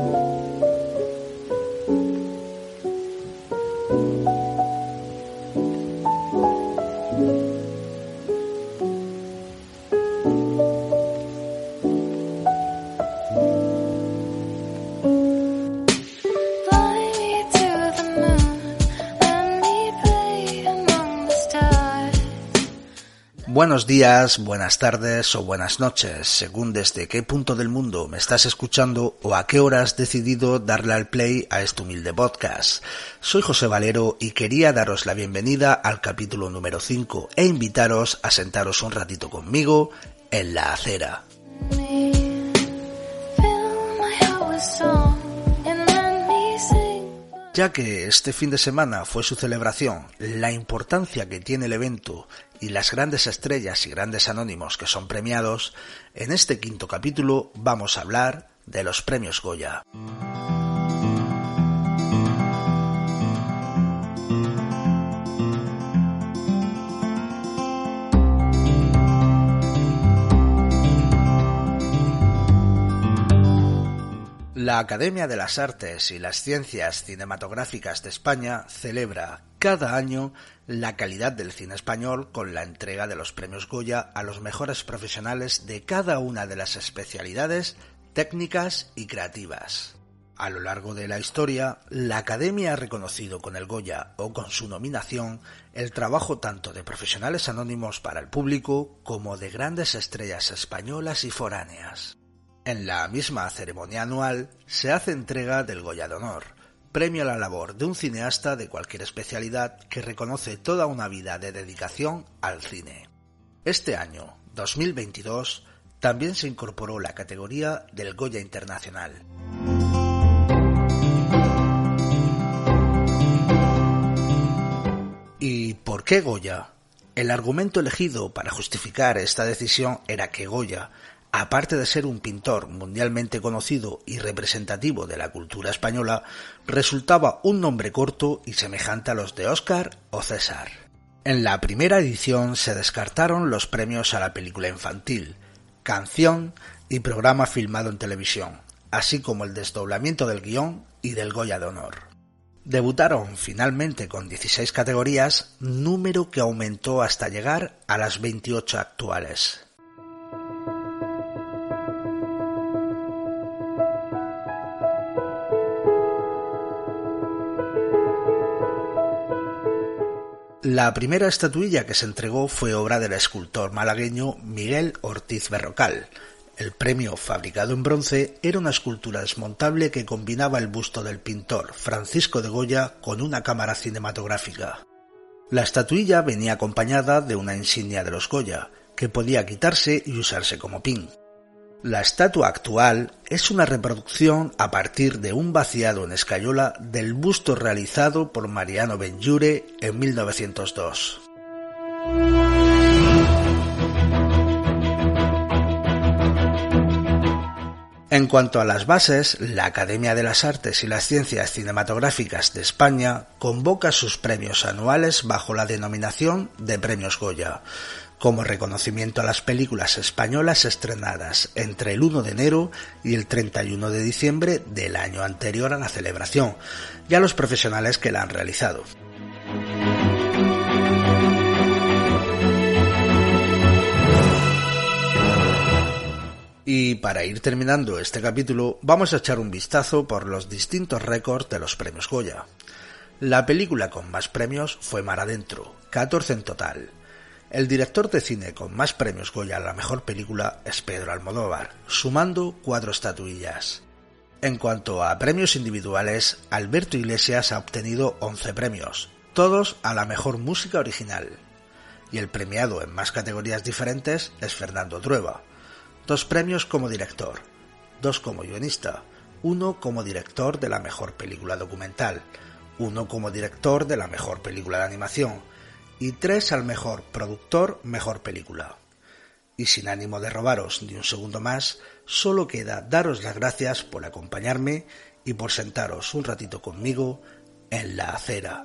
Thank you. Buenos días, buenas tardes o buenas noches, según desde qué punto del mundo me estás escuchando o a qué hora has decidido darle al play a este humilde podcast. Soy José Valero y quería daros la bienvenida al capítulo número 5 e invitaros a sentaros un ratito conmigo en la acera. Ya que este fin de semana fue su celebración, la importancia que tiene el evento y las grandes estrellas y grandes anónimos que son premiados, en este quinto capítulo vamos a hablar de los premios Goya. La Academia de las Artes y las Ciencias Cinematográficas de España celebra cada año la calidad del cine español con la entrega de los premios Goya a los mejores profesionales de cada una de las especialidades técnicas y creativas. A lo largo de la historia, la Academia ha reconocido con el Goya o con su nominación el trabajo tanto de profesionales anónimos para el público como de grandes estrellas españolas y foráneas. En la misma ceremonia anual se hace entrega del Goya de Honor, premio a la labor de un cineasta de cualquier especialidad que reconoce toda una vida de dedicación al cine. Este año, 2022, también se incorporó la categoría del Goya Internacional. ¿Y por qué Goya? El argumento elegido para justificar esta decisión era que Goya aparte de ser un pintor mundialmente conocido y representativo de la cultura española, resultaba un nombre corto y semejante a los de Oscar o César. En la primera edición se descartaron los premios a la película infantil, canción y programa filmado en televisión, así como el desdoblamiento del guion y del Goya de Honor. Debutaron finalmente con 16 categorías, número que aumentó hasta llegar a las 28 actuales. La primera estatuilla que se entregó fue obra del escultor malagueño Miguel Ortiz Berrocal. El premio, fabricado en bronce, era una escultura desmontable que combinaba el busto del pintor Francisco de Goya con una cámara cinematográfica. La estatuilla venía acompañada de una insignia de los Goya, que podía quitarse y usarse como pin. La estatua actual es una reproducción a partir de un vaciado en escayola del busto realizado por Mariano Benjure en 1902. En cuanto a las bases, la Academia de las Artes y las Ciencias Cinematográficas de España convoca sus premios anuales bajo la denominación de Premios Goya, como reconocimiento a las películas españolas estrenadas entre el 1 de enero y el 31 de diciembre del año anterior a la celebración, y a los profesionales que la han realizado. Y para ir terminando este capítulo, vamos a echar un vistazo por los distintos récords de los premios Goya. La película con más premios fue Mar Adentro, 14 en total, el director de cine con más premios Goya a la mejor película es Pedro Almodóvar, sumando cuatro estatuillas. En cuanto a premios individuales, Alberto Iglesias ha obtenido 11 premios, todos a la mejor música original. Y el premiado en más categorías diferentes es Fernando Trueba. Dos premios como director, dos como guionista, uno como director de la mejor película documental, uno como director de la mejor película de animación, y tres al mejor productor, mejor película. Y sin ánimo de robaros ni un segundo más, solo queda daros las gracias por acompañarme y por sentaros un ratito conmigo en la acera.